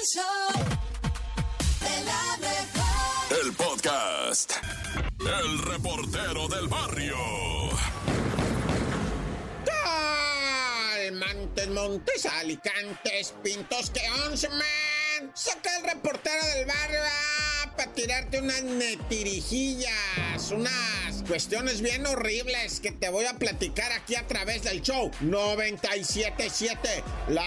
El show de la mejor. El podcast. El reportero del barrio. Montes, Montes, Alicantes, Pintos, que once, man. Saca el reportero del barrio para tirarte unas netirijillas, unas cuestiones bien horribles que te voy a platicar aquí a través del show 977. La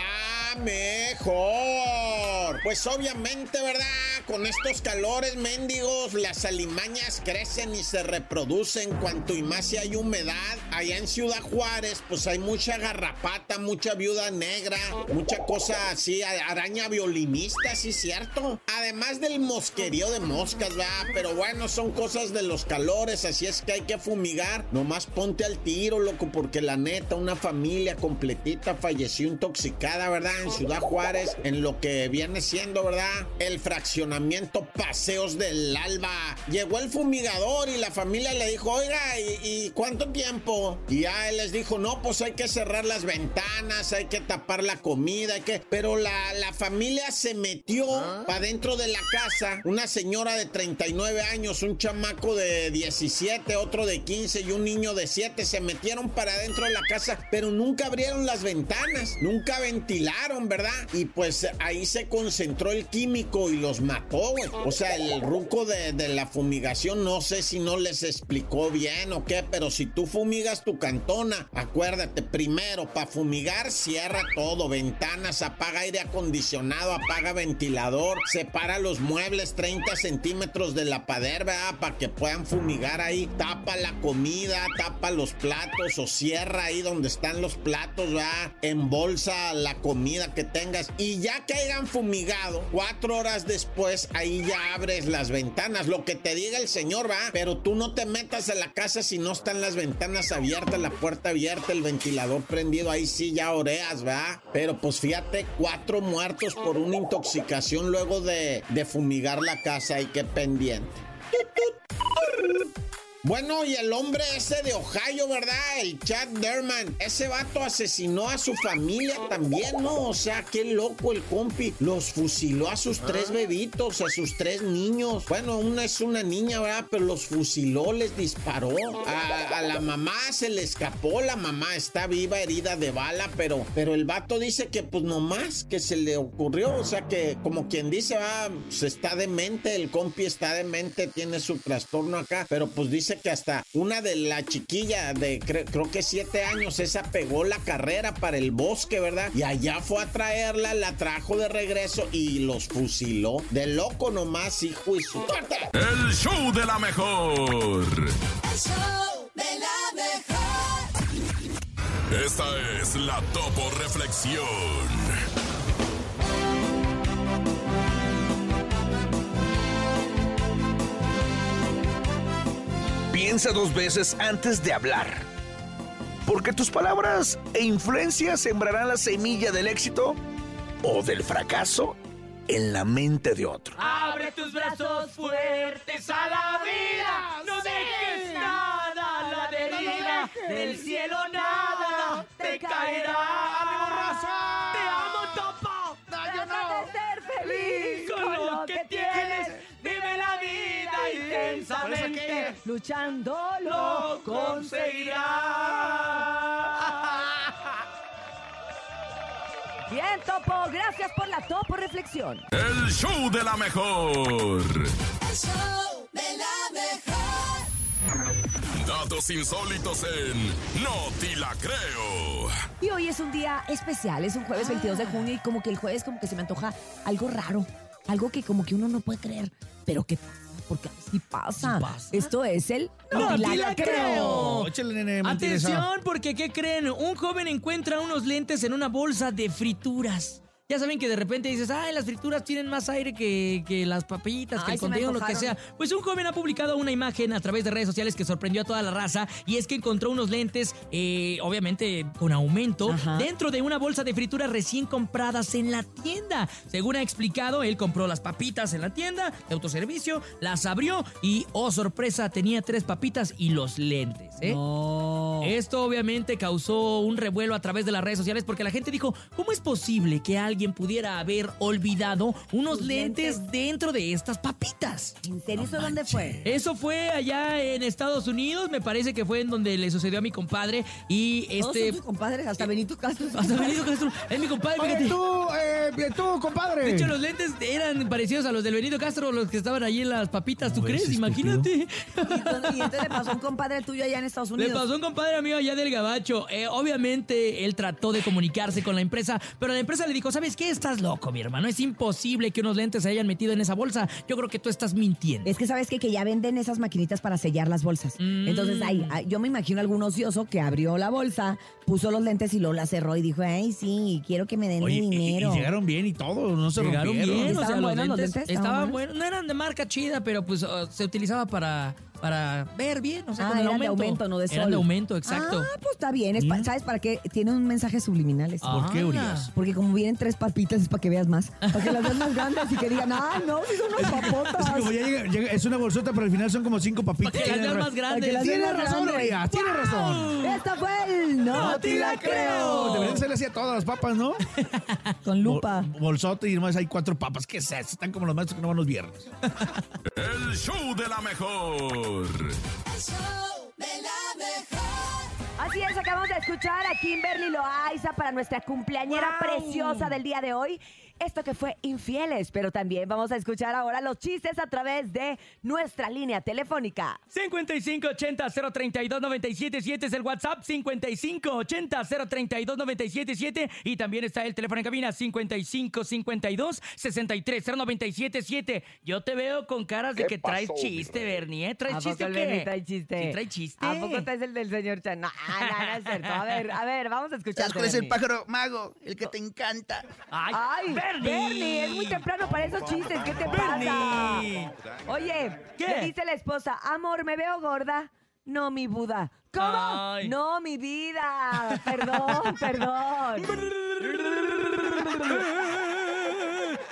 mejor. Pues obviamente, ¿verdad? Con estos calores mendigos, las alimañas crecen y se reproducen cuanto y más si hay humedad. Allá en Ciudad Juárez, pues hay mucha garrapata, mucha viuda negra, mucha cosa así, araña violinista, sí, cierto. Además del mosquerío de moscas, ¿verdad? Pero bueno, son cosas de los calores, así es que hay que fumigar. Nomás ponte al tiro, loco, porque la neta, una familia completita falleció intoxicada, ¿verdad? En Ciudad Juárez, en lo que viene siendo, ¿verdad? El fraccionamiento Paseos del Alba. Llegó el fumigador y la familia le dijo, oiga, ¿y, cuánto tiempo? Y ya él les dijo, no, pues hay que cerrar las ventanas, hay que tapar la comida, hay que... Pero la, la familia se metió para dentro de la casa. Una señora de 39 años, un chamaco de 17, otro de 15 y un niño de 7 se metieron para dentro de la casa, pero nunca abrieron las ventanas, nunca ventilaron, ¿verdad? Y pues ahí se concentró el químico y los mató, güey. O sea, el ruco de, de la fumigación, no sé si no les explicó bien o qué, pero si tú fumigas tu cantona, acuérdate, primero, para fumigar, cierra todo, ventanas, apaga aire acondicionado, apaga ventilador, separa los muebles 30 centímetros de la pader, ¿verdad? Para que puedan fumigar ahí, tapa la comida, tapa los platos o cierra ahí donde están los platos, ¿verdad? Embolsa la comida que tengas y ya que hayan fumigado, cuatro horas después, ahí ya abres las ventanas, lo que te diga el señor, va, pero tú no te metas a la casa si no están las ventanas abiertas, la puerta abierta, el ventilador prendido, ahí sí ya oreas, va. Pero pues fíjate, cuatro muertos por una intoxicación luego de, de fumigar la casa, y qué pendiente. Bueno, y el hombre ese de Ohio, ¿verdad? El Chad Derman. Ese vato asesinó a su familia también, ¿no? O sea, qué loco el compi. Los fusiló a sus tres bebitos, a sus tres niños. Bueno, una es una niña, ¿verdad? Pero los fusiló, les disparó. A, a la mamá se le escapó. La mamá está viva, herida de bala, pero, pero el vato dice que pues nomás que se le ocurrió. O sea, que como quien dice, va, se está demente, el compi está demente, tiene su trastorno acá, pero pues dice que hasta una de la chiquilla de creo que siete años, esa pegó la carrera para el bosque, ¿verdad? Y allá fue a traerla, la trajo de regreso y los fusiló. De loco nomás, hijo y su El show de la mejor. El show de la mejor. Esta es la Topo Reflexión. Piensa dos veces antes de hablar. Porque tus palabras e influencias sembrarán la semilla del éxito o del fracaso en la mente de otro. Abre tus brazos fuertes a la vida. No dejes nada a la deriva. Del cielo nada te caerá. Intensamente. Luchando Lo conseguirás. Bien, Topo. Gracias por la Topo Reflexión. El show de la mejor. El show de la mejor. Datos insólitos en No Te La Creo. Y hoy es un día especial, es un jueves 22 de junio y como que el jueves como que se me antoja algo raro, algo que como que uno no puede creer, pero que porque así pasa. Esto es el No Te te la creo. Échale, mentirosa. Atención, porque ¿qué creen? Un joven encuentra unos lentes en una bolsa de frituras. Ya saben que de repente dices, ay, las frituras tienen más aire que, que las papitas, que el contenido, lo que sea. Pues un joven ha publicado una imagen a través de redes sociales que sorprendió a toda la raza y es que encontró unos lentes, eh, obviamente con aumento, Ajá. dentro de una bolsa de frituras recién compradas en la tienda. Según ha explicado, él compró las papitas en la tienda de autoservicio, las abrió y, oh sorpresa, tenía tres papitas y los lentes. ¿eh? Esto obviamente causó un revuelo a través de las redes sociales porque la gente dijo, ¿cómo es posible que alguien alguien pudiera haber olvidado unos lentes, lentes. dentro de estas papitas. ¿En serio eso dónde fue? Eso fue allá en Estados Unidos, me parece que fue en donde le sucedió a mi compadre y Todos este... son tus compadres, hasta Benito Castro. Hasta Benito Castro, es mi compadre, Oye, fíjate. tú, eh, tú, compadre. De hecho, los lentes eran parecidos a los del Benito Castro, los que estaban allí en las papitas, ¿tú No, crees? Imagínate. Y entonces, y entonces le pasó a un compadre tuyo allá en Estados Le Unidos. pasó a un compadre mío allá del Gabacho. Eh, obviamente, él trató de comunicarse con la empresa, pero la empresa le dijo, ¿sabes qué? Estás loco, mi hermano. Es imposible que unos lentes se hayan metido en esa bolsa. Yo creo que tú estás mintiendo. Es que sabes qué? que ya venden esas maquinitas para sellar las bolsas. Mm. Entonces, ahí, ahí, yo me imagino algún ocioso que abrió la bolsa, puso los lentes y luego la cerró y dijo, ay, sí, quiero que me den Oye, mi y- y, dinero. llegaron bien y todo, no se Llegaron rompieron. bien, o ¿Estaban sea, buenos los lentes? ¿Estaban buenos? buenos. No eran de marca chida, pero pues uh, se utilizaba para, para ver bien, o sea, Ah, con el eran de aumento. aumento, no de sol. Eran de aumento, exacto. Ah, pues está bien. es pa- ¿Sabes para qué? Tiene un mensaje subliminales. ¿Por qué, Ah. Urias? Porque como vienen tres papitas es para que veas más. Para que las veas más grandes y que digan, ah, no, si son unas papotas. Es que como ya llega- llega- es una bolsota, pero al final son como cinco papitas. Para que las veas más grandes. las más razón, grandes. Urias, tienes razón. Esta fue el No, te la creo. Deberían ser así a todas las papas, ¿no? Con lupa. Bol- bolsote y nomás hay cuatro papas. ¿Qué es eso? Están como los maestros que no van los viernes. El show de la mejor. El show de la mejor. Así es, acabamos de escuchar a Kimberly Loaiza para nuestra cumpleañera preciosa del día de hoy. Esto que fue infieles, pero también vamos a escuchar ahora los chistes a través de nuestra línea telefónica. 5580-032-977 es el WhatsApp, 5580-032-977 y también está el teléfono en cabina, 5552-630977. Yo te veo con caras de que traes chiste, Bernie, ¿eh? ¿Traes ¿A poco chiste qué? Trae chiste? Sí, trae chiste. ¿A poco traes el del señor Chan? No, no, no es cierto. A ver, a ver, vamos a escuchar. ¿Sabes cuál es el pájaro mago? El que te encanta. ¡Ay, Ay, Bernie! Bernie, es muy temprano para esos chistes. ¿Qué te pasa? Oye, ¿Qué? le dice la esposa, amor, ¿me veo gorda? No, mi Buda. ¿Cómo? Ay. No, mi vida. Perdón, perdón.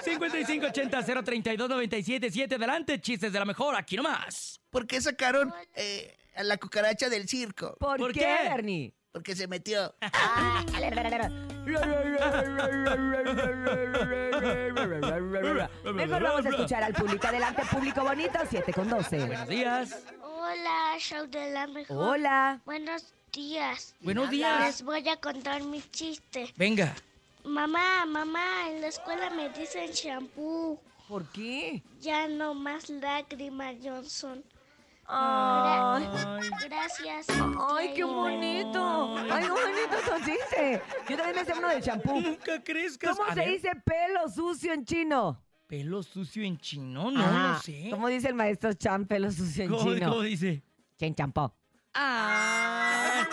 5580-032-977 adelante, chistes de la mejor, aquí nomás. ¿Por qué sacaron eh, a la cucaracha del circo? ¿Por, ¿Por qué, qué? Bernie? Porque se metió. Mejor vamos a escuchar al público. Adelante, público bonito, 7 con 12. Buenos días. Hola, show de la mejor. Hola. Buenos días. Buenos días. Les voy a contar mi chiste. Venga. Mamá, mamá, en la escuela me dicen shampoo. ¿Por qué? Ya no más lágrimas, Johnson. Ay, Gracias. ay, qué bonito. Ay, qué bonito tu chiste. Yo también me sé uno de champú. Nunca crezcas. ¿Cómo A se ver, dice pelo sucio en chino? Pelo sucio en chino, no, Ajá. no sé. ¿Cómo dice el maestro Chan, pelo sucio en ¿Cómo, chino? cómo dice? Chen champó. Ah.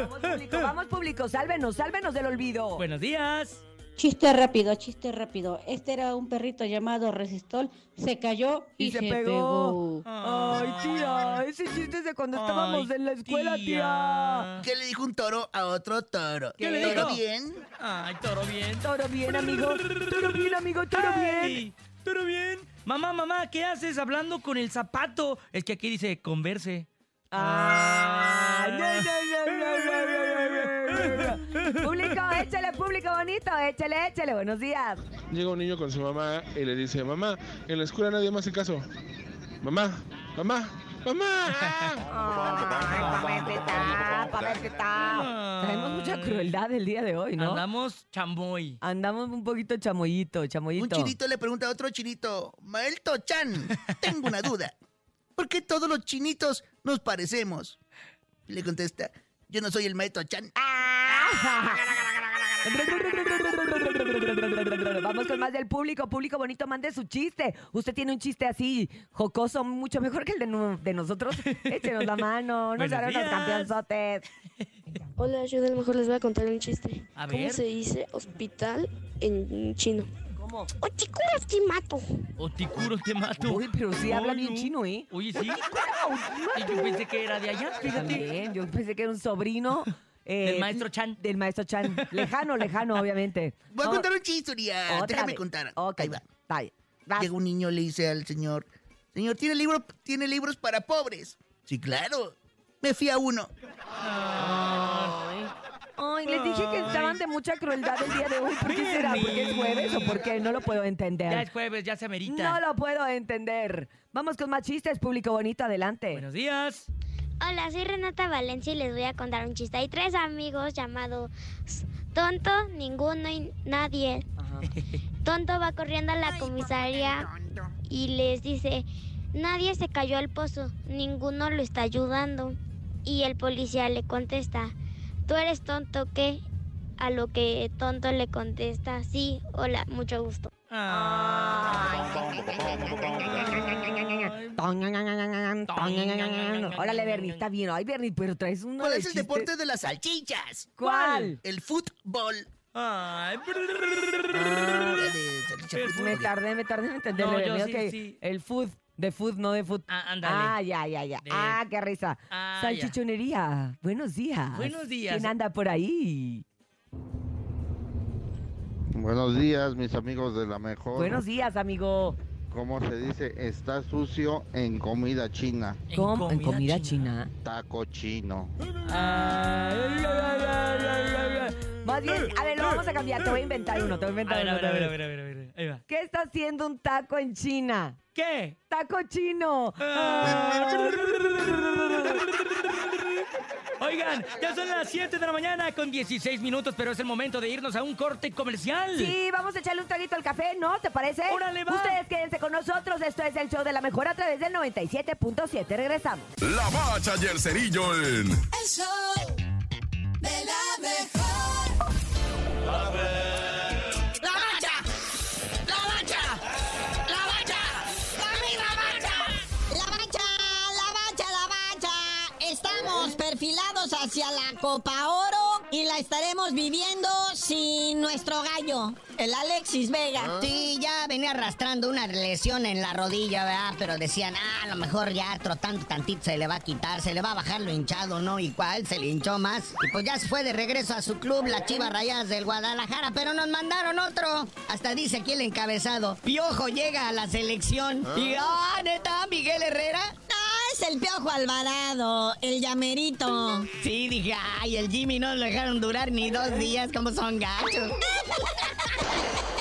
Vamos público, vamos público, sálvenos, sálvenos del olvido. Buenos días. Chiste rápido, chiste rápido. Este era un perrito llamado Resistol, se cayó y, se, pegó. Ay, tía, ese chiste es de cuando estábamos en la escuela, tía. ¿Qué le dijo un toro a otro toro? ¿Qué, le dijo? ¿Toro bien? Ay, toro bien. Toro bien, amigo. Toro bien, amigo, toro bien. Toro bien. Mamá, mamá, ¿qué haces hablando con el zapato? Es que aquí dice converse. Ah, no, no, no, no. Público, échale, público bonito, échale, échale, buenos días. Llega un niño con su mamá y le dice, mamá, en la escuela nadie me hace caso. Mamá, mamá, mamá. Tenemos mucha crueldad el día de hoy, ¿no? Andamos chamoy. Andamos un poquito chamoyito, Un chamoyito. chinito le pregunta a otro chinito, Maelto Chan, tengo una duda. ¿Por qué todos los chinitos nos parecemos? Le contesta, yo no soy el Maelto Chan. Vamos con más del público. Público bonito, mande su chiste. Usted tiene un chiste así, jocoso, mucho mejor que el de, nosotros. Échenos la mano, no Buenos se hagan los días. campeonzotes. Hola, yo de lo mejor les voy a contar un chiste. A ¿Cómo ver. se dice hospital en chino? ¿Cómo? Ochikuras mato. O ticuro te mato. Uy, pero sí habla bien no. chino, ¿eh? Oye, sí. Y yo pensé que era de allá, fíjate. También, yo pensé que era un sobrino. eh, Del maestro Chan. Del maestro Chan. Lejano, lejano, obviamente. Voy a contar un chiste, otra Déjame vez. contar. Ok, Ahí va. Vas. Llega un niño le dice al señor, señor, ¿tiene, libro, ¿tiene libros para pobres? Sí, claro. Me fui a uno. Ay, les dije que estaban de mucha crueldad el día de hoy. ¿Por qué será? ¿Porque es jueves o por qué? No lo puedo entender. Ya es jueves, ya se amerita. No lo puedo entender. Vamos con más chistes, público bonito, adelante. Buenos días. Hola, soy Renata Valencia y les voy a contar un chiste. Hay tres amigos llamados Tonto, Ninguno y Nadie. Tonto va corriendo a la comisaría y les dice, nadie se cayó al pozo, ninguno lo está ayudando. Y el policía le contesta, ¿tú eres tonto qué? A lo que Tonto le contesta, sí, hola, mucho gusto. Órale, Bernie, está bien. Ay, Bernie, pero traes uno ¿Cuál es el deporte de las salchichas? ¿Cuál? El fútbol. Ay, Me tardé, me tardé en sí. El food, de food, no de food. Ah, ándale. Ah, ya, ya, ya. De- Ah, qué risa. Ah, Salchichonería. Buenos días. Buenos días. ¿Quién anda por ahí? Buenos días, mis amigos de la mejor. Buenos días, amigo. ¿Cómo se dice? Está sucio en comida china. ¿Cómo? ¿En comida china? Taco chino. Más bien, a ver, lo vamos a cambiar. Te voy a inventar uno, te voy a A inventar ver, a uno. ver, a te ver, voy a ver, a ver, a ver. Ahí va. ¿Qué está haciendo un taco en China? ¿Qué? ¡Taco chino! Oigan, ya son las 7 de la mañana con 16 minutos, pero es el momento de irnos a un corte comercial. Sí, vamos a echarle un traguito al café, ¿no? ¿Te parece? Órale, va. Ustedes quédense con nosotros. Esto es el show de la mejor a través del 97.7. Regresamos. La bacha y el cerillo en El show de la mejor. ¡La bacha! Hacia la Copa Oro y la estaremos viviendo sin nuestro gallo, el Alexis Vega. Sí, ya venía arrastrando una lesión en la rodilla, ¿verdad? Pero decían, ah, a lo mejor ya trotando tantito se le va a quitar, se le va a bajar lo hinchado, ¿no? Y cuál, se le hinchó más. Y pues ya se fue de regreso a su club, las Chivas Rayadas del Guadalajara, pero nos mandaron otro. Hasta dice aquí el encabezado, Piojo llega a la selección. Y, ah, neta, Miguel Herrera. Es el Piojo Alvarado, el llamerito. Sí, dije, ay, el Jimmy no lo dejaron durar ni dos días, como son gachos.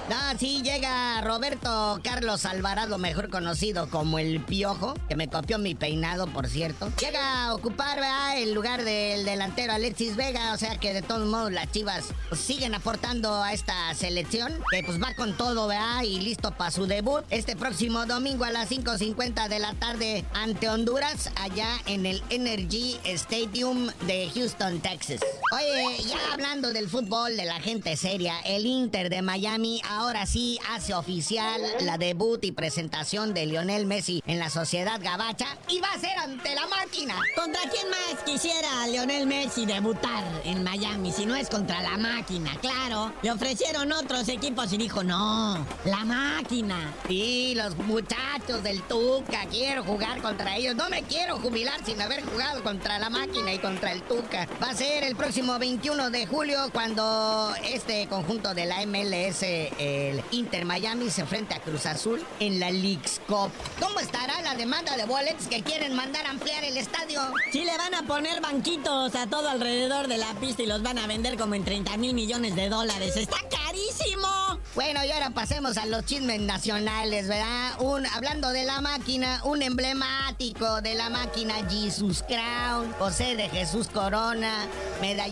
No, sí, llega Roberto Carlos Alvarado, mejor conocido como el Piojo, que me copió mi peinado, por cierto. Llega a ocupar ¿verdad? el lugar del delantero Alexis Vega, o sea que de todos modos las chivas pues, siguen aportando a esta selección, que pues va con todo, ¿verdad? Y listo para su debut este próximo domingo a las 5.50 de la tarde ante Honduras, allá en el Energy Stadium de Houston, Texas. Oye, ya hablando del fútbol, de la gente seria, el Inter de Miami ahora sí hace oficial la debut y presentación de Lionel Messi en la Sociedad Gabacha y va a ser ante la máquina. ¿Contra quién más quisiera Lionel Messi debutar en Miami si no es contra la máquina? Claro, le ofrecieron otros equipos y dijo, no, la máquina. Sí, los muchachos del Tuca, quiero jugar contra ellos. No me quiero jubilar sin haber jugado contra la máquina y contra el Tuca. Va a ser el próximo 21 de julio cuando este conjunto de la MLS, el Inter Miami, se enfrenta a Cruz Azul en la League's Cup. ¿Cómo estará la demanda de boletos que quieren mandar a ampliar el estadio? Sí le van a poner banquitos a todo alrededor de la pista y los van a vender como en 30 mil millones de dólares. ¡Está carísimo! Bueno, y ahora pasemos a los chismes nacionales, ¿verdad? Un, hablando de la máquina, un emblemático de la máquina Jesus Crown, José de Jesús Corona, medallista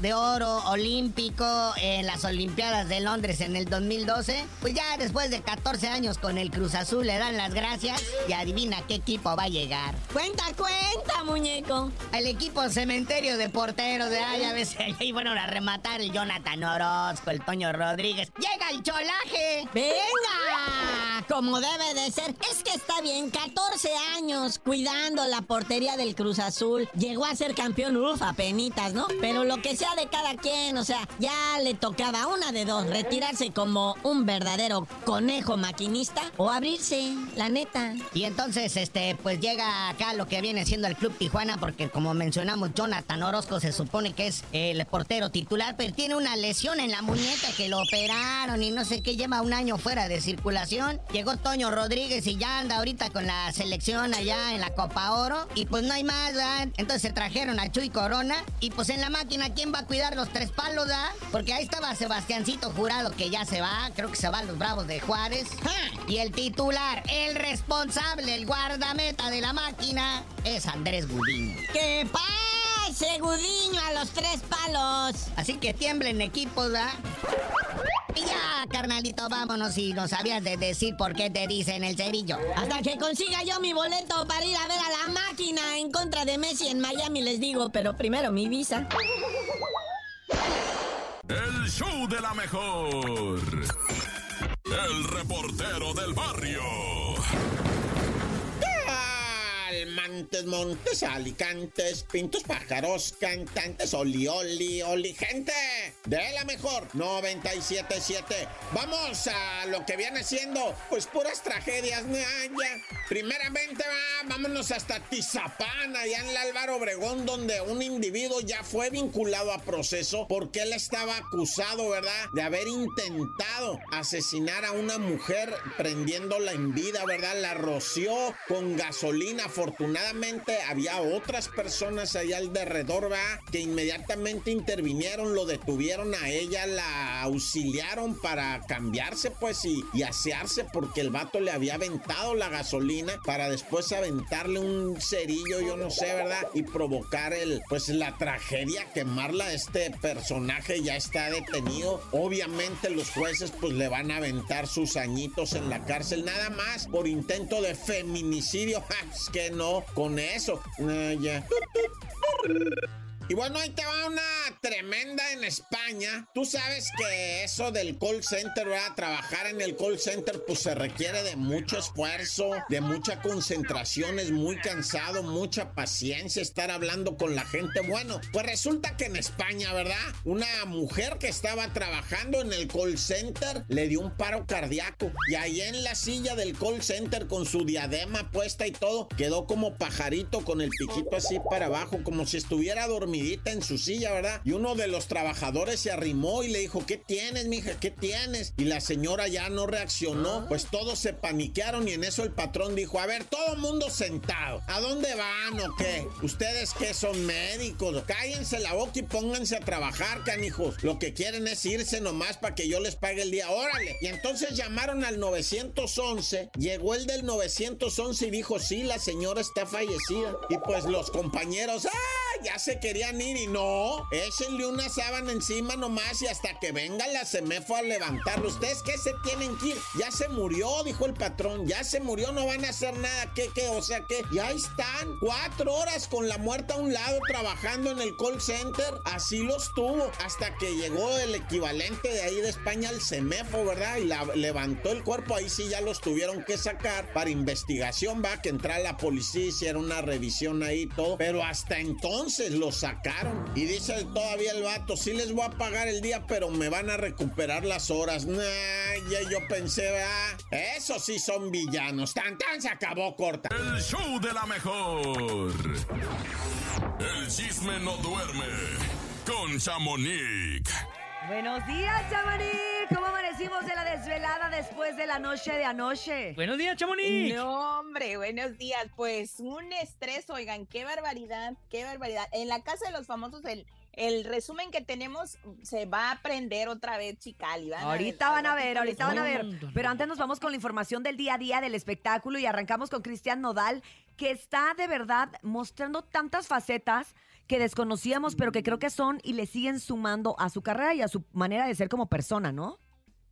de oro olímpico en las Olimpiadas de Londres en el 2012. Pues ya después de 14 años con el Cruz Azul le dan las gracias y adivina qué equipo va a llegar. Cuenta, cuenta, muñeco. El equipo cementerio de porteros de ahí a veces ahí fueron a rematar el Jonathan Orozco, el Toño Rodríguez. ¡Llega el cholaje! ¡Venga! Como debe de ser. Es que está bien, 14 años cuidando la portería del Cruz Azul. Llegó a ser campeón, uf, a penitas, ¿no? Pero lo que sea de cada quien, o sea, ya le tocaba una de dos, retirarse como un verdadero conejo maquinista o abrirse, la neta. Y entonces, este, pues llega acá lo que viene siendo el Club Tijuana, porque como mencionamos, Jonathan Orozco se supone que es el portero titular, pero tiene una lesión en la muñeca que lo operaron y no sé qué, lleva un año fuera de circulación. Llegó llegó Toño Rodríguez y ya anda ahorita con la selección allá en la Copa Oro. Y pues no hay más, ¿verdad? Entonces se trajeron a Chuy Corona. Y pues en la máquina, ¿quién va a cuidar los tres palos, ¿verdad? Porque ahí estaba Sebastiancito Jurado, que ya se va. Creo que se va a los Bravos de Juárez. Y el titular, el responsable, el guardameta de la máquina, es Andrés Gudiño. ¡Que pase, Gudiño, a los tres palos! Así que tiemblen equipos, ¿verdad? Y ya, carnalito, vámonos y no sabías de decir por qué te dicen el cerillo. Hasta que consiga yo mi boleto para ir a ver a la máquina en contra de Messi en Miami, les digo, pero primero mi visa. El show de la mejor. El reportero del barrio. Montes, montes, alicantes, pintos, pájaros, cantantes, oli, oli, oli, gente de la mejor 977. Vamos a lo que viene siendo, pues puras tragedias, ya. Primeramente, va, vámonos hasta Tizapán, allá en el Álvaro Obregón, donde un individuo ya fue vinculado a proceso porque él estaba acusado, ¿verdad?, de haber intentado asesinar a una mujer prendiéndola en vida, ¿verdad? La roció con gasolina, afortunadamente había otras personas allá alrededor, ¿verdad? Que inmediatamente intervinieron, lo detuvieron a ella, la auxiliaron para cambiarse, pues, y, y asearse porque el vato le había aventado la gasolina para después aventarle un cerillo, yo no sé, ¿verdad? Y provocar el, pues, la tragedia, quemarla. Este personaje ya está detenido. Obviamente los jueces, pues, le van a aventar sus añitos en la cárcel, nada más por intento de feminicidio. Es que no, con eso. Ah, ya. Y bueno, ahí te va una tremenda en España. Tú sabes que eso del call center, ¿verdad? Trabajar en el call center, pues se requiere de mucho esfuerzo, de mucha concentración, es muy cansado, mucha paciencia estar hablando con la gente. Bueno, pues resulta que en España, ¿verdad? Una mujer que estaba trabajando en el call center le dio un paro cardíaco. Y ahí en la silla del call center con su diadema puesta y todo, quedó como pajarito con el piquito así para abajo, como si estuviera dormidita en su silla, ¿verdad? Y uno de los trabajadores se arrimó y le dijo, ¿qué tienes, mija? ¿Qué tienes? Y la señora ya no reaccionó. Pues todos se paniquearon y en eso el patrón dijo, a ver, todo mundo sentado. ¿A dónde van o qué? ¿Ustedes qué son médicos? Cállense la boca y pónganse a trabajar, canijos. Lo que quieren es irse nomás para que yo les pague el día. Órale. Y entonces llamaron al 911. Llegó el del 911 y dijo, sí, la señora está fallecida. Y pues los compañeros, ¡ah! Ya se querían ir y no. Échenle una sábana encima nomás y hasta que venga la semefo a levantarlo. ¿Ustedes qué se tienen que ir? Ya se murió, dijo el patrón. Ya se murió, no van a hacer nada. ¿Qué, qué? O sea que ya están cuatro horas con la muerta a un lado trabajando en el call center. Así los tuvo hasta que llegó el equivalente de ahí de España al semefo, ¿verdad? Y la, levantó el cuerpo. Ahí sí ya los tuvieron que sacar para investigación. Va que entrar la policía, hiciera una revisión ahí todo. Pero hasta entonces los sacaron. Y dice todavía el vato, sí les voy a pagar el día, pero me van a recuperar las horas. Nah, ya yo pensé, ah, eso sí son villanos. Tan tan se acabó corta. El show de la mejor. El chisme no duerme con Chamonix. Buenos días, Chamonix. ¿Cómo amanecimos de la desvelada después de la noche de anoche? Buenos días, Chamonix. No, hombre, buenos días. Pues un estrés, oigan, qué barbaridad, qué barbaridad. En la casa de los famosos, el, el resumen que tenemos se va a aprender otra vez, Chicali. van a ver, Ahorita van a ver, ahorita van a ver. Pero antes nos vamos con la información del día a día del espectáculo y arrancamos con Cristian Nodal, que está de verdad mostrando tantas facetas que desconocíamos, pero que creo que son y le siguen sumando a su carrera y a su manera de ser como persona, ¿no?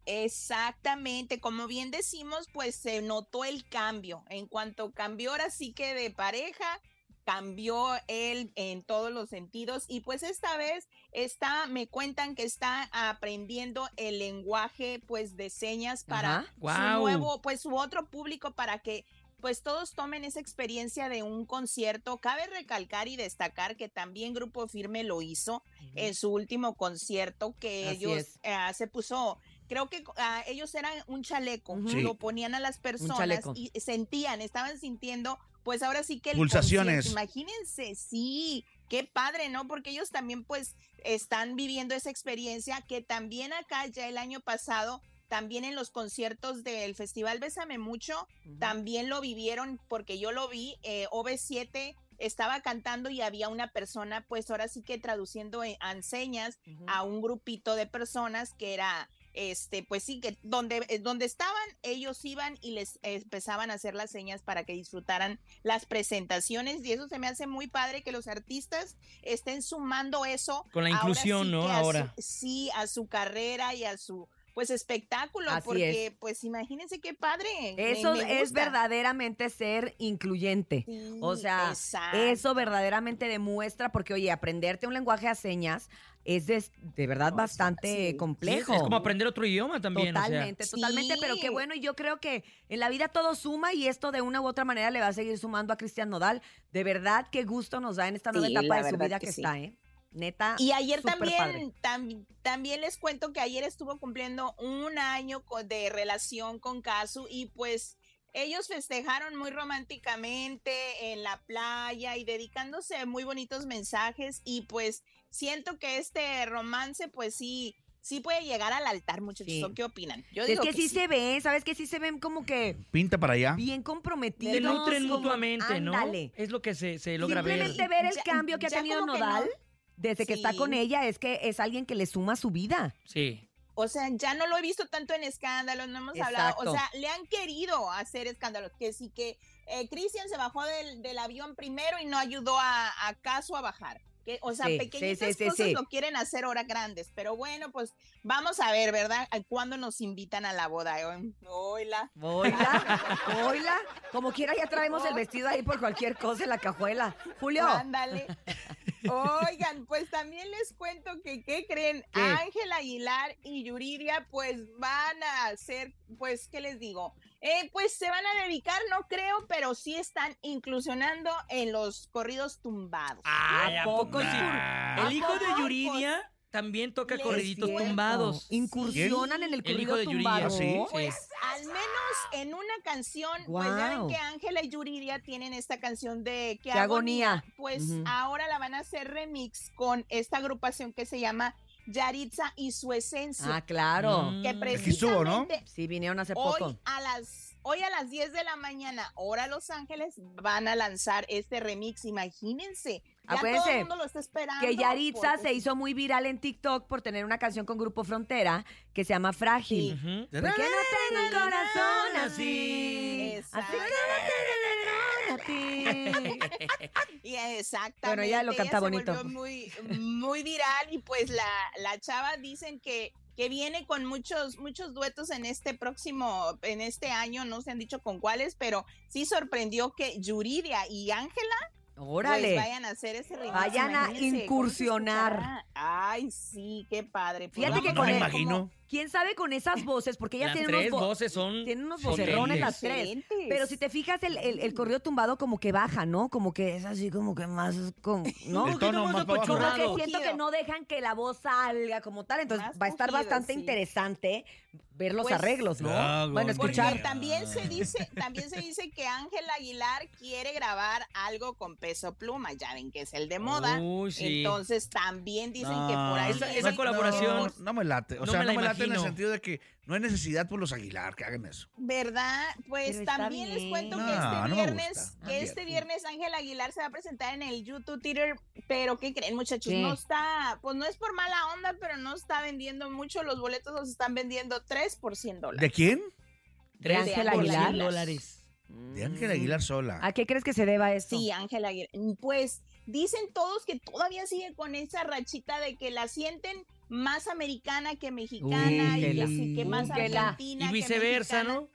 Exactamente, como bien decimos, pues se notó el cambio. En cuanto cambió ahora sí que de pareja, cambió él en todos los sentidos y pues esta vez está, me cuentan que está aprendiendo el lenguaje pues de señas para su nuevo, pues su otro público para que pues todos tomen esa experiencia de un concierto. Cabe recalcar y destacar que también Grupo Firme lo hizo en su último concierto que Así ellos eh, se puso, creo que ah, ellos eran un chaleco, Sí. lo ponían a las personas y sentían, estaban sintiendo, pues ahora sí que el Pulsaciones. Imagínense, sí, qué padre, ¿no? Porque ellos también pues están viviendo esa experiencia que también acá ya el año pasado también en los conciertos del Festival Bésame Mucho, también lo vivieron porque yo lo vi, eh, OV7 estaba cantando y había una persona, pues ahora sí que traduciendo en, en señas a un grupito de personas que era este, pues sí, que donde, eh, donde estaban, ellos iban y les empezaban a hacer las señas para que disfrutaran las presentaciones. Y eso se me hace muy padre que los artistas estén sumando eso. Con la ahora inclusión, sí ¿no? a su- Ahora. sí, a su carrera y a su pues espectáculo, Así porque es. pues imagínense qué padre. Eso me es verdaderamente ser incluyente. o sea, eso verdaderamente demuestra, porque oye, aprenderte un lenguaje a señas es de, de verdad bastante complejo. Sí, es como aprender otro idioma también. o sea. Totalmente, totalmente, pero qué bueno, y yo creo que en la vida todo suma y esto de una u otra manera le va a seguir sumando a Cristian Nodal. De verdad, qué gusto nos da en esta nueva Sí, etapa de su vida que que, sí. está, ¿eh? Neta. Y ayer también, tam- también les cuento que ayer estuvo cumpliendo un año de relación con Casu y pues ellos festejaron muy románticamente en la playa y dedicándose muy bonitos mensajes y pues siento que este romance pues sí, sí puede llegar al altar muchachos. Sí. ¿O ¿Qué opinan? Yo es que, sí, se ven, ¿sabes? Que sí se ven como que Pinta para allá. bien comprometidos. Se nutren mutuamente, ¿no? Ándale. Es lo que se, se logra ver. Simplemente ver el Ya- cambio que ha tenido como que no. Desde que está con ella es que es alguien que le suma su vida. Sí. O sea, ya no lo he visto tanto en escándalos, no hemos hablado. O sea, le han querido hacer escándalos. Que sí que eh, Cristian se bajó del, del avión primero y no ayudó a, a Caso a bajar. Que, o sea, Sí, pequeñitas sí, sí, cosas sí. lo quieren hacer ahora grandes. Pero bueno, pues vamos a ver, ¿verdad? ¿A ¿Cuándo nos invitan a la boda? Hola. Oila, oila. Como quiera, ya traemos el vestido ahí por cualquier cosa en la cajuela. Julio. Ándale. Oigan, pues también les cuento que, ¿qué creen? Ángel Aguilar y Yuridia, pues van a hacer, pues, ¿qué les digo? Eh, pues se van a dedicar, no creo, pero sí están inclusionando en los corridos tumbados. Ay, ¿a poco sí? ¿A El hijo de? Yuridia también toca Les corriditos tumbados. Incursionan en el El hijo corrido de Yuridia. tumbado. ¿Ah, sí? Pues al menos en una canción, pues ya ven que Ángela y Yuridia tienen esta canción de Qué, Qué agonía. agonía. Pues ahora la van a hacer remix con esta agrupación que se llama Yaritza y su esencia. Ah, claro. Que Aquí estuvo, ¿no? precisamente Sí, vinieron hace hoy poco. a las hoy a las 10 de la mañana, hora Los Ángeles, van a lanzar este remix. Imagínense. Ya todo Acuérdense el mundo lo está esperando. Que Yaritza porque se hizo muy viral en TikTok por tener una canción con Grupo Frontera que se llama Frágil. Ujú. Porque no tengo un corazón así. Exacto. Así que no te regalo a ti. Y exactamente. Bueno, ella lo canta bonito. muy, muy viral y pues la, la chava dicen que, que viene con muchos, muchos duetos en este próximo, en este año, no se han dicho con cuáles, pero sí sorprendió que Yuridia y Ángela Órale. pues vayan a hacer ese remix. Vayan a imagínense, ¿cómo se incursionar. Ay, sí, qué padre. Pues Fíjate que No con me el- imagino. ¿Quién sabe con esas voces? Porque ellas Las tienen tres unos, vo- voces son tienen unos vocerrones las tres. Pero si te fijas, el, el, el corrido tumbado como que baja, ¿no? Como que es así como que más, con, ¿no? El tono más. Como que siento que no dejan que la voz salga como tal. Entonces Más va a estar bastante sí. interesante ver los Pues, arreglos, ¿no? Ah, bueno, escuchar. Porque también se dice, también se dice que Ángel Aguilar quiere grabar algo con peso pluma, ya ven que es el de moda. Uy, sí. Entonces también dicen No, que por ahí Esa- esa colaboración- No, no me late. O No sea, me la no me late en el sentido de que no hay necesidad por los Aguilar que hagan eso. ¿Verdad? Pues también les cuento que este no viernes, que este viernes Ángel Aguilar se va a presentar en el YouTube Theater, pero ¿qué creen muchachos? ¿Qué? No está, pues no es por mala onda, pero no está vendiendo mucho, los boletos los están vendiendo 3 por 100 dólares. ¿De quién? ¿De Ángel por Aguilar? dólares. De Ángel Aguilar sola. ¿A qué crees que se deba esto? Sí, Ángel Aguilar. Pues dicen todos que todavía sigue con esa rachita de que la sienten más americana que mexicana Uy, y que la- así que más uy, argentina. Y que viceversa, mexicana. ¿no?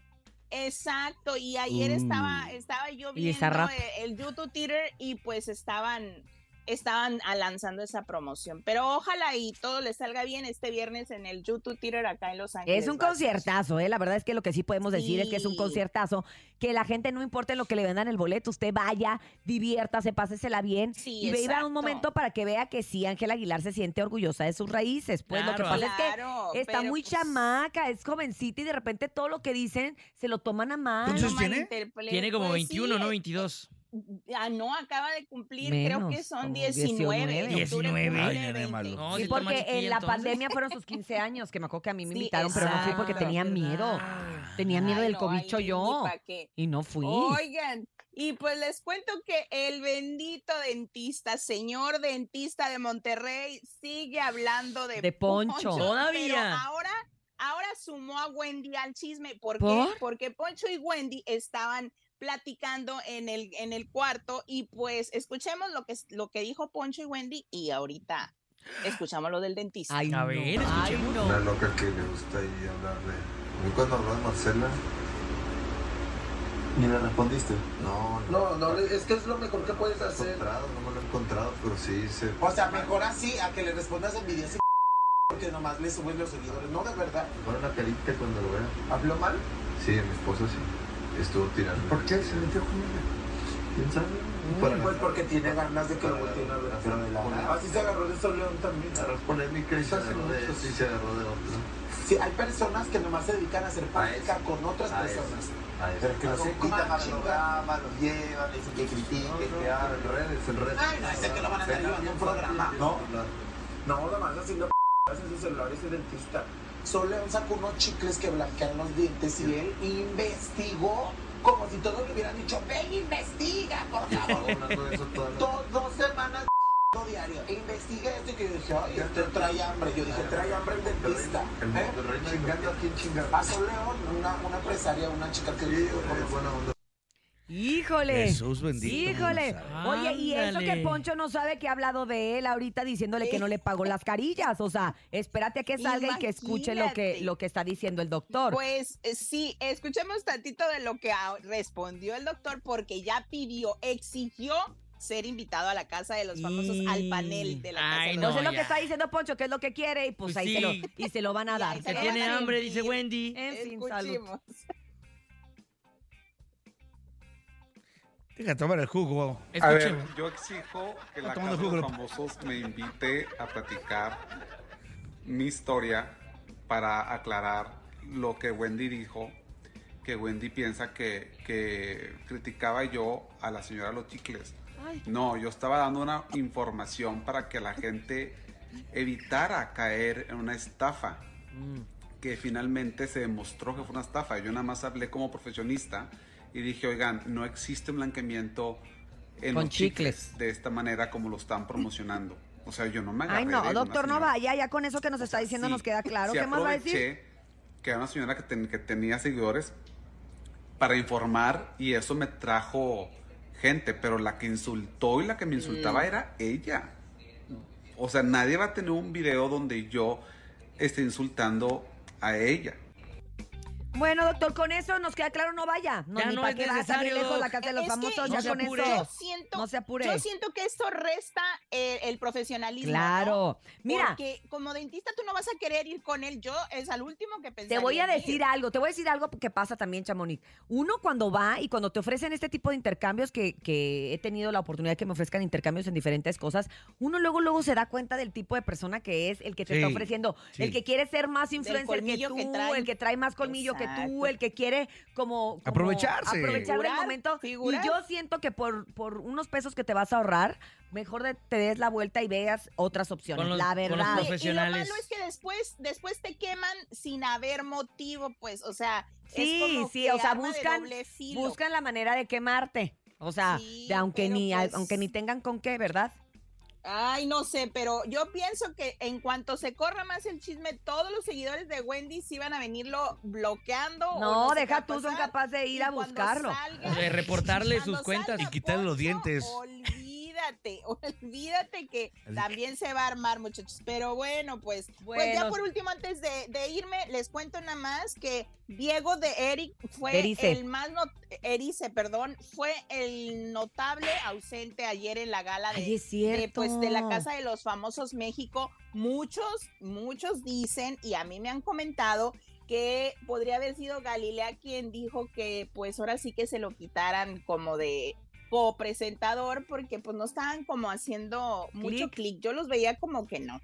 Exacto, y ayer Uh. estaba, estaba yo viendo eh, el YouTube Theater y pues estaban, estaban ah, lanzando esa promoción. Pero ojalá y todo les salga bien este viernes en el YouTube Theater acá en Los Ángeles. Es un conciertazo, ¿eh? La verdad es que lo que sí podemos decir es que es un conciertazo. Que la gente no importa lo que le vendan el boleto, usted vaya, diviértase, pásesela bien. Sí, y viva exacto. un momento para que vea que sí, Ángela Aguilar se siente orgullosa de sus raíces. Pues lo que pasa Claro, es que está muy pues, chamaca, es jovencita y de repente todo lo que dicen se lo toman a mal. ¿Cuántos no tiene? Tiene como pues, 21, sí, ¿no? eh, 22. Ah, no, acaba de cumplir, creo que Menos, son como 19. 19. en octubre 19. cumple Ay, nene 20. malo. No, Sí, porque en la entonces. pandemia fueron sus 15 años, que me acuerdo que a mí me Sí, invitaron, pero no fui porque exacto. tenía miedo. Tenía miedo Ay, del no, cobicho ay, yo. Y no fui. Oigan, y pues les cuento que el bendito dentista, señor dentista de Monterrey, sigue hablando de, De Poncho. pero Todavía. ahora, ahora sumó a Wendy al chisme. ¿Por, ¿Por? qué? Porque Poncho y Wendy estaban platicando en el, en el cuarto y pues escuchemos lo que, lo que dijo Poncho y Wendy y ahorita escuchamos lo del dentista. Ay, A no. ver, Ay, escuchemos. Una no. loca que le gusta ahí hablar de... A mí cuando habló de Marcela... ¿Ni le respondiste? No, No, no, es que es lo mejor que puedes lo he hacer. encontrado, no me lo he encontrado, pero sí se... O sea, mejor así a que le respondas en video porque nomás le subes los seguidores. No, de verdad. Pon una carita cuando lo vea. ¿Habló mal? Sí, mi esposa sí. Estuvo tirando. ¿Por qué se metió con ella? ¿Quién sabe? Para Pues porque tiene ganas de que lo volteen a ver. Pero de la. Así se agarró de Sol León también. Agarró polémica y se agarró de eso y se agarró de otro. Sí, hay personas que nomás se dedican a hacer política con otras a personas. A eso. Pero que no se quitan al chinga. programa, lo llevan, le dicen que critiquen, que hablen. En redes, en redes. Ay, no, ese que lo van a estar llevando a un programa. No, no, nomás haciendo p***as en su celular ese dentista. Sol León sacó unos chicles que blanquean los dientes y él investigó como si todos le hubieran dicho, ven, investiga, por favor. Dos, dos semanas diario. E investigué esto y que yo dije, ay, este trae hambre. Yo dije, trae hambre el dentista. En ¿Eh? Monterrey chingando, ¿a quién chingando? Sol León, una, una empresaria, una chica que con buena onda. Híjole. Jesús bendito, Híjole. Oye, y eso que. Poncho no sabe que ha hablado de él ahorita diciéndole que no le pagó las carillas. O sea, espérate a que salga y que escuche lo que, lo que está diciendo el doctor. Pues eh, sí, escuchemos tantito de lo que respondió el doctor porque ya pidió, exigió ser invitado a la casa de los famosos al panel de la casa Ay, de los no, Entonces lo ya. que está diciendo Poncho, que es lo que quiere, y pues, Pues ahí se lo, y se lo van a dar. Que se lo tiene hambre, dice. Wendy. En fin, salud. Escuchemos. Deja tomar el jugo. A ver, yo exijo que la Casa de los. Famosos me invite a platicar mi historia para aclarar lo que Wendy dijo, que Wendy piensa que, que criticaba yo a la señora Los Chicles. No, yo estaba dando una información para que la gente evitara caer en una estafa, que finalmente se demostró que fue una estafa. Yo nada más hablé como profesionista y dije, oigan, no existe un blanqueamiento en Con los chicles de esta manera como lo están promocionando. O sea, yo no me agarré Ay, de no, una doctor, no vaya, ya con eso que nos está diciendo Sí, nos queda claro. sí ¿Qué más va a decir? que era una señora que, ten- que tenía seguidores para informar y eso me trajo gente, pero la que insultó y la que me insultaba Mm. era ella. O sea, nadie va a tener un video donde yo esté insultando a ella. Bueno, doctor, con eso nos queda claro, no vaya. No, Ya ni no para es qué va a lejos la casa de los Es famosos, no ya se con apure. eso. Yo siento, No se apure. yo siento que esto resta eh, el profesionalismo. Claro. ¿no? Mira. Porque como dentista tú no vas a querer ir con él. Yo es al último que pensé. Te voy a decir algo, te voy a decir algo que pasa también, Chamonix. Uno cuando va y cuando te ofrecen este tipo de intercambios, que, que he tenido la oportunidad de que me ofrezcan intercambios en diferentes cosas, uno luego, luego se da cuenta del tipo de persona que es, el que te Sí, está ofreciendo, sí. el que quiere ser más influencer que tú, que el que trae más colmillo que tú, el que quiere como... como Aprovecharse. Aprovechar Figurar, momento. figurar. Y yo siento que por, por unos pesos que te vas a ahorrar, mejor de- te des la vuelta y veas otras opciones, Con los- la con los verdad. Y lo malo es que después, después te queman sin haber motivo, pues, o sea, Sí, es como sí, que o sea, buscan, buscan la manera de quemarte. O sea, Sí, de aunque ni pues- aunque ni tengan con qué, ¿verdad? Ay, no sé, pero yo pienso que en cuanto se corra más el chisme, todos los seguidores de Wendy sí van a venirlo bloqueando. o No, qué deja tú, son capaces de ir Y a buscarlo. salga- De reportarle sus cuentas. Y quitarle los dientes. Olvídate, olvídate que también se va a armar, muchachos. Pero bueno, pues, pues ya por último, antes de, de irme, les cuento nada más que Diego de Eric fue Erice. el más not- Erice, perdón, fue el notable ausente ayer en la gala de, Ay, es de, pues, de la. Casa de los Famosos México. Muchos, muchos dicen, y a mí me han comentado, que podría haber sido Galilea quien dijo que pues ahora sí que se lo quitaran como de copresentador porque pues no estaban como haciendo mucho clic. Yo los veía como que no.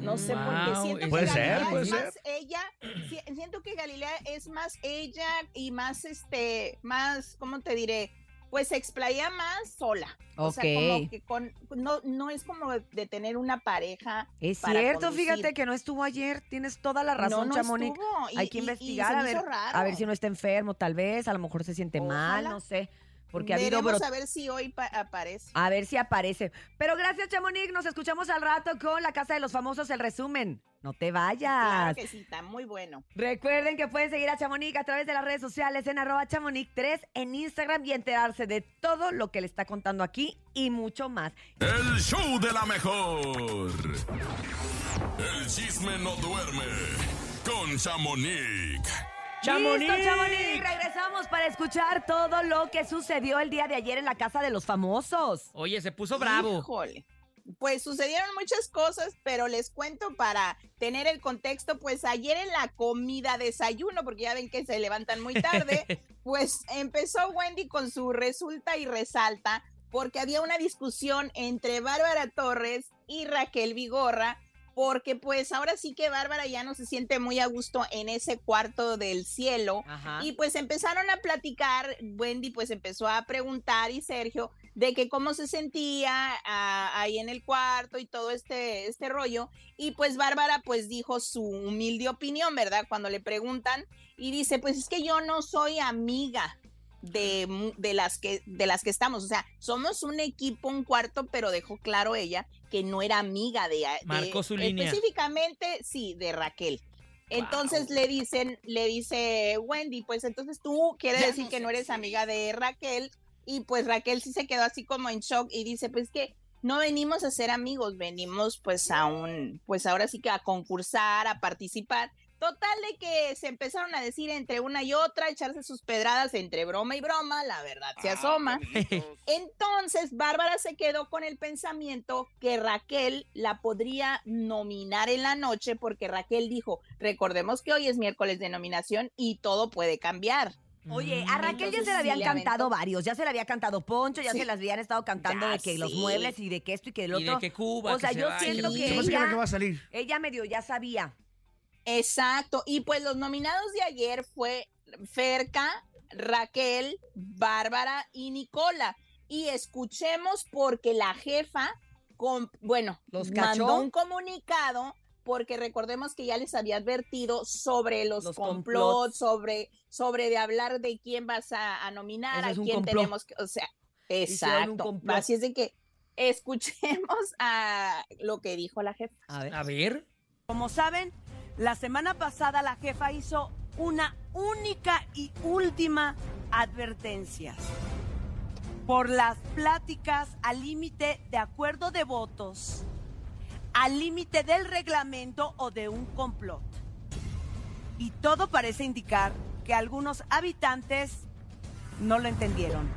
No sé por qué siento Puede que ser, Galilea puede es ser. más ella, si- siento que Galilea es más ella y más este, más, ¿cómo te diré? pues se explaya más sola. O sea, Ok. como que con, no, no es como de tener una pareja. Es para cierto, conducir. fíjate que no estuvo ayer. Tienes toda la razón, no Chamonix. estuvo, y- Hay que y- y investigar a ver, a ver si no está enfermo, tal vez. A lo mejor se siente mal, no sé. Porque ha habido Veremos a ver si hoy pa- aparece. A ver si aparece. Pero gracias, Chamonix. Nos escuchamos al rato con la Casa de los Famosos, el resumen. No te vayas. Claro que sí, está muy bueno. Recuerden que pueden seguir a Chamonix a través de las redes sociales en arroba chamonix3 en Instagram y enterarse de todo lo que le está contando aquí y mucho más. El show de la mejor. El chisme no duerme con Chamonix. ¡Listo, Chamonix! Regresamos para escuchar todo lo que sucedió el día de ayer en la Casa de los Famosos. Oye, se puso bravo. Híjole. Pues sucedieron muchas cosas, pero les cuento para tener el contexto, pues ayer en la comida, desayuno, porque ya ven que se levantan muy tarde, pues empezó Wendy con su resulta y resalta, porque había una discusión entre Bárbara Torres y Raquel Vigorra, porque pues ahora sí que Bárbara ya no se siente muy a gusto en ese cuarto del cielo. Ajá. Y pues empezaron a platicar, Wendy pues empezó a preguntar y Sergio de que cómo se sentía ah, ahí en el cuarto y todo este, este rollo. Y pues Bárbara pues dijo su humilde opinión, ¿verdad? Cuando le preguntan y dice, pues es que yo no soy amiga de, de, las que, de las que estamos. O sea, somos un equipo, un cuarto, pero dejó claro ella que no era amiga de... de- Marcó su línea. Específicamente, sí, de Raquel. Entonces le dicen, le dice Wendy, pues entonces tú quieres Ya decir no que no eres amiga de Raquel y pues Raquel sí se quedó así como en shock y dice, pues que no venimos a ser amigos, venimos pues a un, pues ahora sí que a concursar, a participar. Total de que se empezaron a decir entre una y otra, echarse sus pedradas entre broma y broma, la verdad se asoma. Entonces, Bárbara se quedó con el pensamiento que Raquel la podría nominar en la noche porque Raquel dijo, recordemos que hoy es miércoles de nominación y todo puede cambiar. Oye, a Raquel ya se le habían cantado varios, ya se le había cantado Poncho, ya Sí. se las habían estado cantando Ya de que los muebles y de que esto y que el Y de otro. que Cuba, O sea, que se yo que siento que Se me hace que ella, la que va a salir. ella medio ya sabía. Exacto. Y pues los nominados de ayer fue Ferca, Raquel, Bárbara y Nicola. Y escuchemos porque la jefa, con, bueno, ¿Los cachó? mandó un comunicado porque recordemos que ya les había advertido sobre los, Los complots, complots. sobre, sobre de hablar de quién vas a, a nominar, Eso a quién tenemos que, o sea, exacto. Así es de que escuchemos a lo que dijo la jefa. A ver. A ver. Como saben, la semana pasada la jefa hizo una única y última advertencia. Por las pláticas al límite de acuerdo de votos, al límite del reglamento o de un complot. Y todo parece indicar que algunos habitantes no lo entendieron.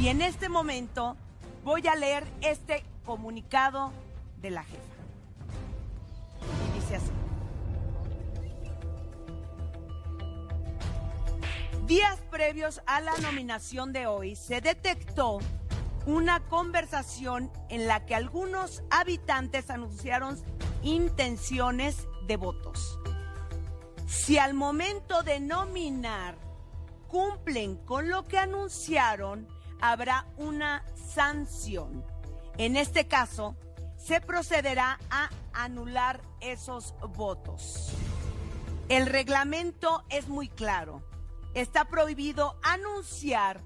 Y en este momento voy a leer este comunicado de la jefa. Y dice así. Días previos a la nominación de hoy se detectó una conversación en la que algunos habitantes anunciaron intenciones de votos. Si al momento de nominar cumplen con lo que anunciaron, habrá una sanción. En este caso, se procederá a anular esos votos. El reglamento es muy claro. Está prohibido anunciar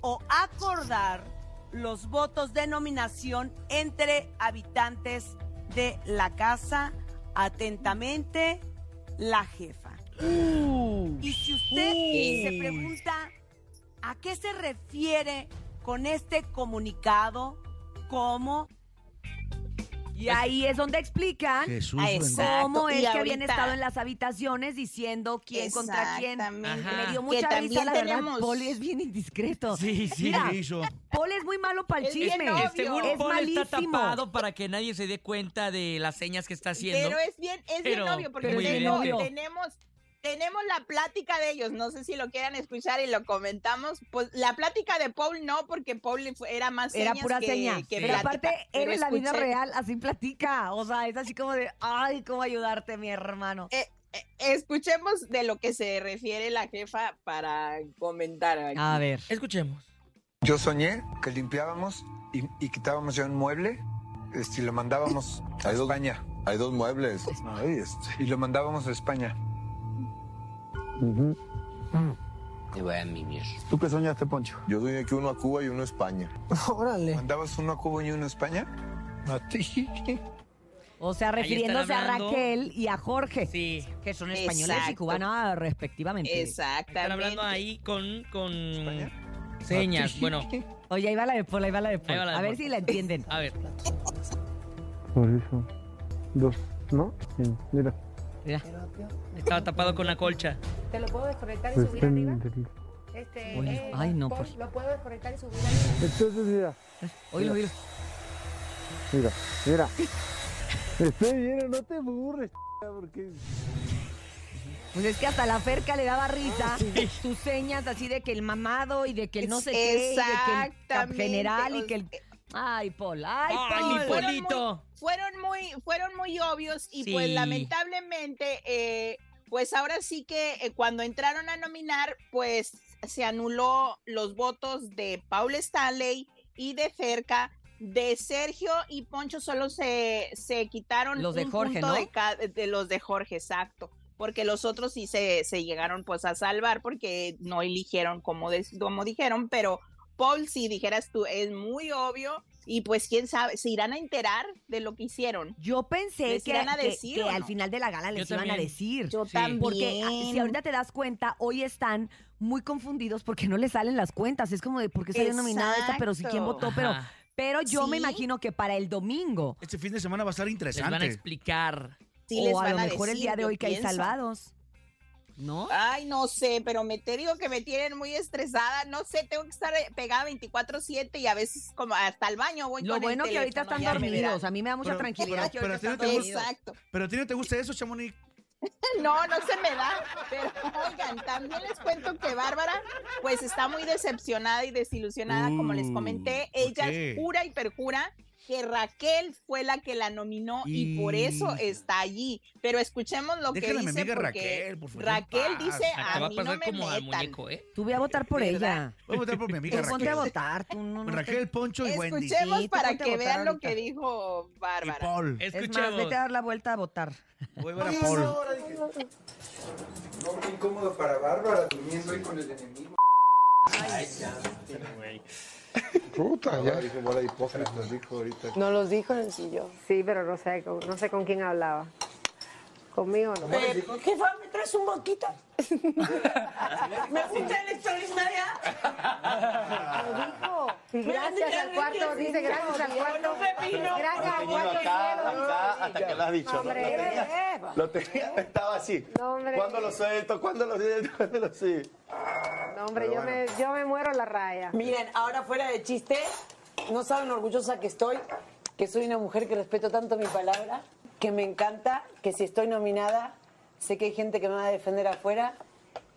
o acordar los votos de nominación entre habitantes de la casa. Atentamente, la jefa. Y si usted se Uy. pregunta a qué se refiere con este comunicado, ¿cómo? Y ahí es donde explican Jesús cómo es Y que habían estado en las habitaciones diciendo quién contra quién. Exactamente. Me dio Que mucha risa, también la verdad. tenemos- Poli es bien indiscreto. Sí, sí. Mira, ¿Qué hizo? Poli es muy malo para el Es chisme. obvio. Según es Paul está malísimo. tapado para que nadie se dé cuenta de las señas que está haciendo. Pero es bien, es bien obvio, porque es bien tenemos. Tenemos, la plática de ellos. No sé si lo quieran escuchar y lo comentamos. Pues la plática de Paul no, porque Paul era más Era señas pura que, seña. que Pero plática. aparte, él en la vida real así platica. O sea, es así como de, ay, cómo ayudarte, mi hermano. Eh, eh, escuchemos de lo que se refiere la jefa para comentar. aquí. A ver. Escuchemos. Yo soñé que limpiábamos y, y quitábamos ya un mueble este, y lo mandábamos a España. Hay dos muebles. Ay, este, y lo mandábamos a España. Te voy a mimir. ¿Tú qué soñaste, Poncho? Yo soñé que uno a Cuba y uno a España. Órale. ¿Mandabas uno a Cuba y uno a España? A ti. O sea, refiriéndose a. Raquel y a Jorge. Sí. Que son españoles y cubanos respectivamente. Exactamente. Están hablando ahí con, con señas. Bueno, Oye, ahí va la de Paul, ahí va la de Paul. Ahí va la de a ver si la entienden. a ver. Por eso. Dos, ¿no? Sí, mira. Mira. Estaba tapado con la colcha. ¿Te lo puedo desconectar y Pues subir arriba? Este, Oye, eh, ay, no, pues. ¿Lo puedo desconectar y subir arriba? Entonces, mira. Oílo, oílo. Mira, mira. Estoy bien, no te burres, porque... Pues es que hasta la Ferca le daba risa sus señas así de que el mamado y de que el no sé qué, y de que el general y que el... Ay, Paul, ay, Ay, Paul. mi Polito. fueron muy, fueron muy obvios y Sí. pues lamentablemente, eh, pues ahora sí que eh, cuando entraron a nominar, pues se anuló los votos de Paul Stanley y de Ferca. De Sergio y Poncho solo se, se quitaron Los de un Jorge, punto ¿no? de, los de Jorge, exacto. Porque los otros sí se, se llegaron pues a salvar porque no eligieron como, de- como dijeron, pero Paul, si dijeras tú, es muy obvio y pues quién sabe, se irán a enterar de lo que hicieron. Yo pensé ¿Les que, irán a decir que al final de la gala les Yo iban a también. decir. Yo Porque ah, también. si ahorita te das cuenta, hoy están muy confundidos porque no les salen las cuentas. Es como de, ¿por qué salió nominada esta? Pero si quién votó, pero... Ajá. Pero yo me imagino que para el domingo, Este fin de semana va a estar Les interesante. van a explicar. Sí, les o a van lo a mejor el decir, día de hoy que hay salvados. ¿No? Ay, no sé, pero me te digo que me tienen muy estresada. No sé, tengo que estar pegada 24-7 y a veces como hasta el baño voy Lo con el bueno que ahorita están dormidos. A mí me da mucha Pero- tranquilidad pero- que pero ahorita a ti no están te gusta- dormidos. Exacto. ¿Pero a ti no te gusta eso, Chamonix? No, no se me da. Pero oigan, también les cuento que Bárbara, pues está muy decepcionada y desilusionada, como les comenté. Uh, ¿por Ella qué? jura y perjura que Raquel fue la que la nominó y, por eso Y- está allí. Pero escuchemos lo que dice porque Raquel, por favor, Raquel dice a mí no me metan. muñeco, ¿eh? Tú voy a votar por ¿Verdad? ella. Voy a votar por mi amiga Tú ponte a Raquel. votar. Tú no, Raquel, Poncho y Wendy. Escuchemos Sí, tú para que vean lo que dijo Y Bárbara. Paul. Es más, Escuchemos. vete a dar la vuelta a votar. Voy a ver a Paul. No, qué incómodo para Bárbara durmiendo ahí con el enemigo. Puta, ya. Dijo, hipócritas, dijo ahorita. No los dijo en el sillón. Sí, pero no sé, con- no sé con quién hablaba. Conmigo no. ¿Qué fue? ¿Me traes un boquita? ¿Me gusta el extraordinaria? Lo dijo. Gracias al cuarto, dice gracias al cuarto. Gracias al cuarto cielo. Ya lo has dicho, Lo tenía- eh, Lo tenía, estaba así. No, hombre. ¿Cuándo lo suelto? ¿Cuándo lo suelto? ¿Cuándo lo sí? No, hombre, yo me, yo me muero la raya. Miren, ahora fuera de chiste, no saben orgullosa que estoy, que soy una mujer que respeto tanto mi palabra, que me encanta, que si estoy nominada, sé que hay gente que me va a defender afuera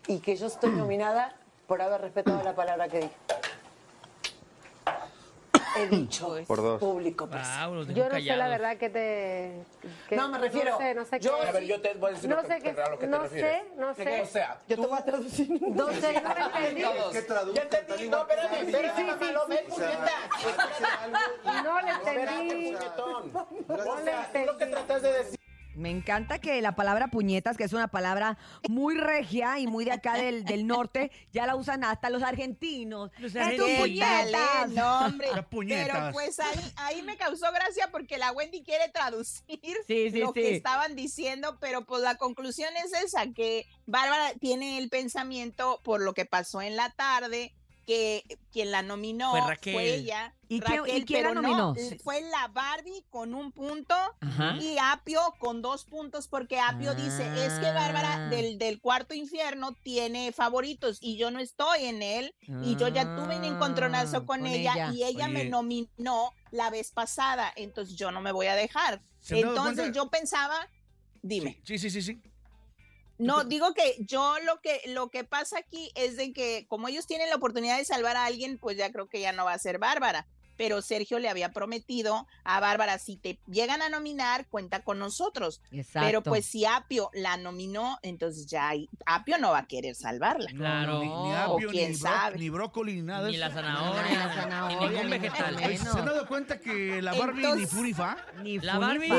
y que yo estoy nominada por haber respetado la palabra que dije. He dicho Por dos. público. pues. Wow, los dejó Yo no sé la verdad que te... que- No, me refiero, No sé, no sé yo- qué... A ver, yo te voy a decir no lo que- sé qué, a lo que te no refieres. sé, no sé. O sea, Yo te voy a traducir. No sé, no entendí. ¿Qué traduzco? Ya entendí, no, espérame, espérame, mamá, lo ves, puñeta. No le entendí. No le entendí. Me encanta que la palabra puñetas, que es una palabra muy regia y muy de acá del, del norte, ya la usan hasta los argentinos. Los ¡Es un ¿Qué argentinos. tal, puñetas! eh? No, hombre. Las puñetas. Pero pues ahí, ahí me causó gracia porque la Wendy quiere traducir Sí, sí, lo que estaban diciendo, pero pues la conclusión es esa, que Bárbara tiene el pensamiento por lo que pasó en la tarde, que quien la nominó Fue Raquel. ella. ¿Y quién- Raquel, y quién la pero nominó? no, fue la Barbie con un punto Ajá. y Apio con dos puntos porque Apio dice, es que Bárbara Ah. del, del cuarto infierno tiene favoritos y yo no estoy en él y yo ya tuve un encontronazo Ah, con, con ella, ella. y ella me nominó la vez pasada, entonces yo no me voy a dejar. ¿Se han dado Entonces cuenta? yo pensaba, dime. Sí, sí, sí, sí. No, digo que yo lo que lo que pasa aquí es de que como ellos tienen la oportunidad de salvar a alguien, pues ya creo que ya no va a ser Bárbara. Pero Sergio le había prometido a Bárbara, si te llegan a nominar, cuenta con nosotros. Exacto. Pero pues si Apio la nominó, entonces ya Apio no va a querer salvarla. Claro. Ni, ni o apio, quién ni, sabe. ni brócoli, ni nada Ni eso. la zanahoria, ni ningún vegetal. ¿Se han dado cuenta que la Barbie ni Entonces- ni fa? Ni La ni Barbie,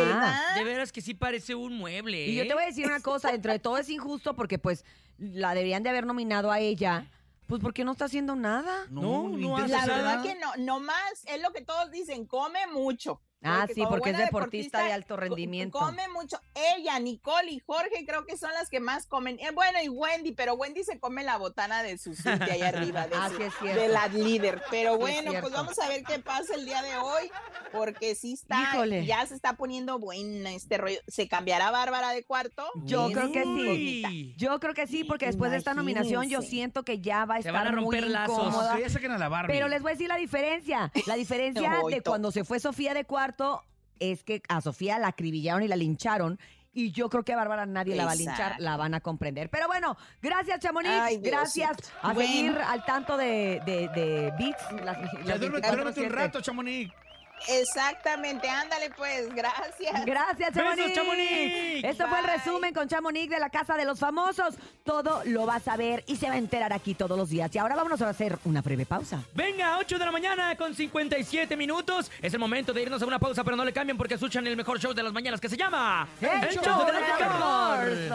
de veras que sí parece un mueble. Y yo ¿eh? te voy a decir una cosa, dentro de todo es injusto porque pues la deberían de haber nominado a ella, pues porque no está haciendo nada. No, no hace La nada. verdad que no, no más, es lo que todos dicen, come mucho. Ah, sí, porque es deportista de alto rendimiento. Come mucho. Ella, Nicole y Jorge creo que son las que más comen. Eh, bueno, y Wendy, pero Wendy se come la botana de su suite ahí arriba, de, Ah, su- sí es cierto. de la líder. Pero bueno, pues vamos a ver qué pasa el día de hoy, porque sí está, Híjole. ya se está poniendo buena este rollo. ¿Se cambiará Bárbara de cuarto? Yo creo que sí. Yo creo que sí, porque después de esta nominación yo siento que ya va a Se estar van a romper muy lazos. incómoda. Que ya saquen a la Barbie. Pero les voy a decir la diferencia. La diferencia de cuando se fue Sofía de cuarto es que a Sofía la acribillaron y la lincharon. Y yo creo que a Bárbara nadie la va a linchar, la van a comprender. Pero bueno, gracias Chamonix, Ay, gracias a Bueno. seguir al tanto de, de, de Beats. Las, Ya las duérmete, 24/7. duérmete un rato, Chamonix. Exactamente, ándale pues, gracias. Gracias, ¡Besos, Chamonix. Chamonix! Esto fue el resumen con Chamonix de la Casa de los Famosos. Todo lo vas a ver y se va a enterar aquí todos los días. Y ahora vámonos a hacer una breve pausa. Venga, 8 de la mañana con 57 minutos. Es el momento de irnos a una pausa, pero no le cambien porque escuchan el mejor show de las mañanas que se llama... El Show de los Mejores.